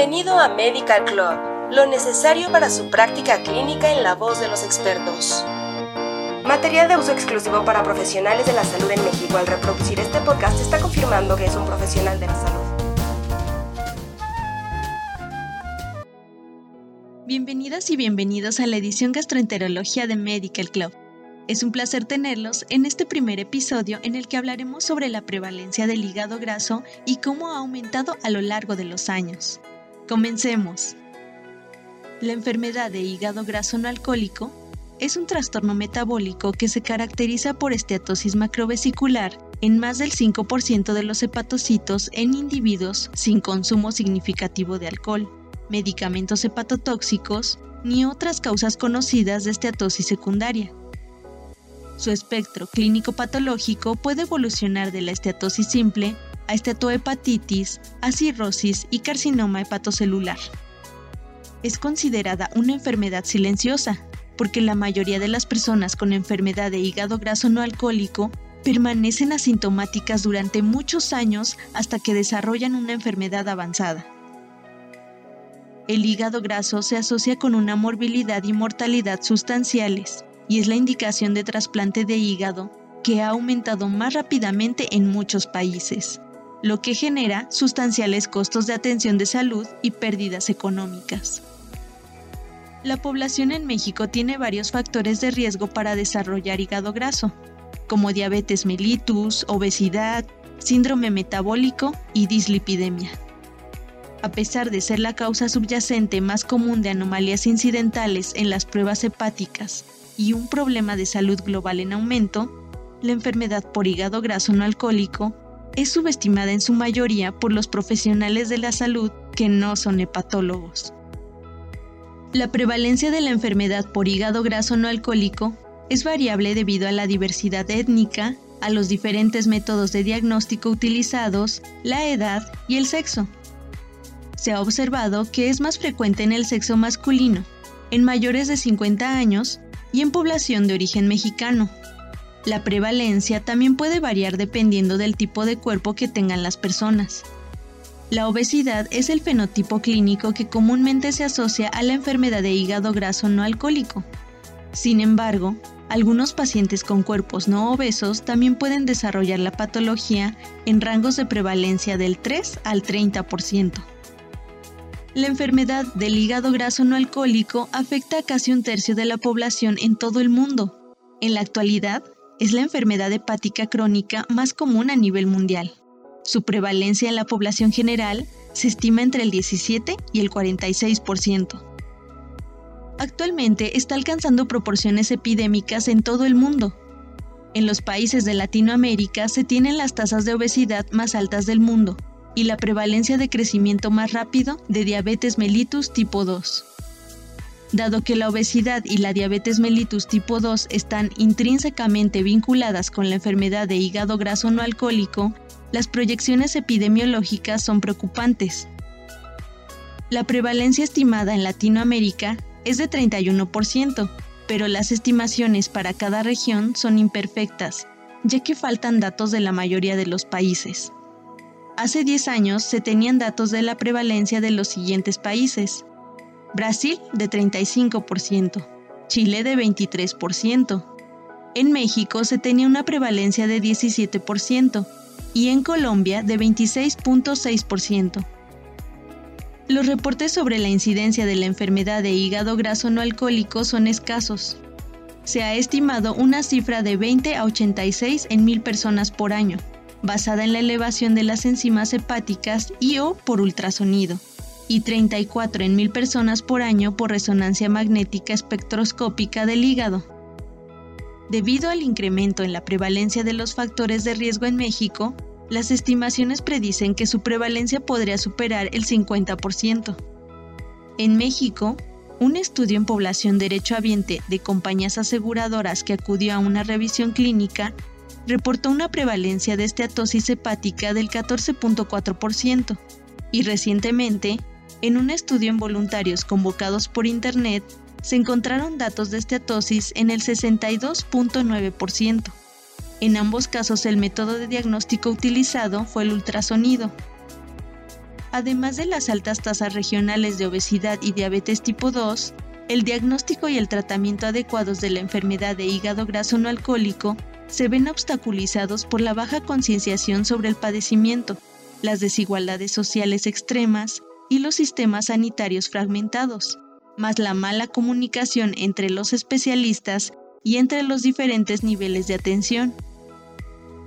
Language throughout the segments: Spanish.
Bienvenido a Medical Club, lo necesario para su práctica clínica en la voz de los expertos. Material de uso exclusivo para profesionales de la salud en México. Al reproducir este podcast está confirmando que es un profesional de la salud. Bienvenidas y bienvenidos a la edición Gastroenterología de Medical Club. Es un placer tenerlos en este primer episodio en el que hablaremos sobre la prevalencia del hígado graso y cómo ha aumentado a lo largo de los años. Comencemos. La enfermedad de hígado graso no alcohólico es un trastorno metabólico que se caracteriza por esteatosis macrovesicular en más del 5% de los hepatocitos en individuos sin consumo significativo de alcohol, medicamentos hepatotóxicos ni otras causas conocidas de esteatosis secundaria. Su espectro clínico patológico puede evolucionar de la esteatosis simple a esteatohepatitis, a cirrosis y carcinoma hepatocelular. Es considerada una enfermedad silenciosa, porque la mayoría de las personas con enfermedad de hígado graso no alcohólico permanecen asintomáticas durante muchos años hasta que desarrollan una enfermedad avanzada. El hígado graso se asocia con una morbilidad y mortalidad sustanciales, y es la indicación de trasplante de hígado que ha aumentado más rápidamente en muchos países, lo que genera sustanciales costos de atención de salud y pérdidas económicas. La población en México tiene varios factores de riesgo para desarrollar hígado graso, como diabetes mellitus, obesidad, síndrome metabólico y dislipidemia. A pesar de ser la causa subyacente más común de anomalías incidentales en las pruebas hepáticas y un problema de salud global en aumento, la enfermedad por hígado graso no alcohólico es subestimada en su mayoría por los profesionales de la salud que no son hepatólogos. La prevalencia de la enfermedad por hígado graso no alcohólico es variable debido a la diversidad étnica, a los diferentes métodos de diagnóstico utilizados, la edad y el sexo. Se ha observado que es más frecuente en el sexo masculino, en mayores de 50 años y en población de origen mexicano. La prevalencia también puede variar dependiendo del tipo de cuerpo que tengan las personas. La obesidad es el fenotipo clínico que comúnmente se asocia a la enfermedad de hígado graso no alcohólico. Sin embargo, algunos pacientes con cuerpos no obesos también pueden desarrollar la patología en rangos de prevalencia del 3 al 30%. La enfermedad del hígado graso no alcohólico afecta a casi un tercio de la población en todo el mundo. En la actualidad, es la enfermedad hepática crónica más común a nivel mundial. Su prevalencia en la población general se estima entre el 17 y el 46%. Actualmente está alcanzando proporciones epidémicas en todo el mundo. En los países de Latinoamérica se tienen las tasas de obesidad más altas del mundo, y la prevalencia de crecimiento más rápido de diabetes mellitus tipo 2. Dado que la obesidad y la diabetes mellitus tipo 2 están intrínsecamente vinculadas con la enfermedad de hígado graso no alcohólico, las proyecciones epidemiológicas son preocupantes. La prevalencia estimada en Latinoamérica es de 31%, pero las estimaciones para cada región son imperfectas, ya que faltan datos de la mayoría de los países. Hace 10 años se tenían datos de la prevalencia de los siguientes países. Brasil de 35%, Chile de 23%. En México se tenía una prevalencia de 17% y en Colombia de 26.6%. Los reportes sobre la incidencia de la enfermedad de hígado graso no alcohólico son escasos. Se ha estimado una cifra de 20 a 86 en mil personas por año basada en la elevación de las enzimas hepáticas y o por ultrasonido, y 34 en mil personas por año por resonancia magnética espectroscópica del hígado. Debido al incremento en la prevalencia de los factores de riesgo en México, las estimaciones predicen que su prevalencia podría superar el 50%. En México, un estudio en población derechohabiente de compañías aseguradoras que acudió a una revisión clínica reportó una prevalencia de esteatosis hepática del 14.4% y recientemente, en un estudio en voluntarios convocados por Internet, se encontraron datos de esteatosis en el 62.9%. En ambos casos el método de diagnóstico utilizado fue el ultrasonido. Además de las altas tasas regionales de obesidad y diabetes tipo 2, el diagnóstico y el tratamiento adecuados de la enfermedad de hígado graso no alcohólico se ven obstaculizados por la baja concienciación sobre el padecimiento, las desigualdades sociales extremas y los sistemas sanitarios fragmentados, más la mala comunicación entre los especialistas y entre los diferentes niveles de atención.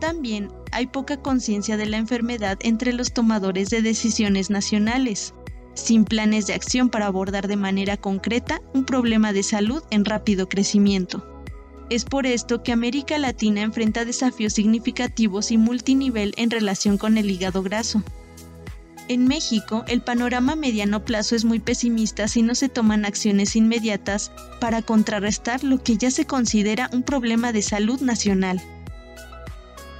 También hay poca conciencia de la enfermedad entre los tomadores de decisiones nacionales, sin planes de acción para abordar de manera concreta un problema de salud en rápido crecimiento. Es por esto que América Latina enfrenta desafíos significativos y multinivel en relación con el hígado graso. En México, el panorama a mediano plazo es muy pesimista si no se toman acciones inmediatas para contrarrestar lo que ya se considera un problema de salud nacional.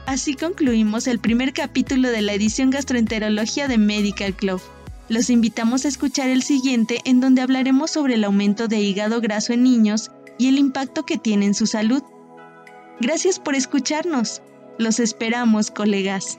Así concluimos el primer capítulo de la edición Gastroenterología de Medical Club. Los invitamos a escuchar el siguiente en donde hablaremos sobre el aumento de hígado graso en niños y el impacto que tiene en su salud. Gracias por escucharnos. Los esperamos, colegas.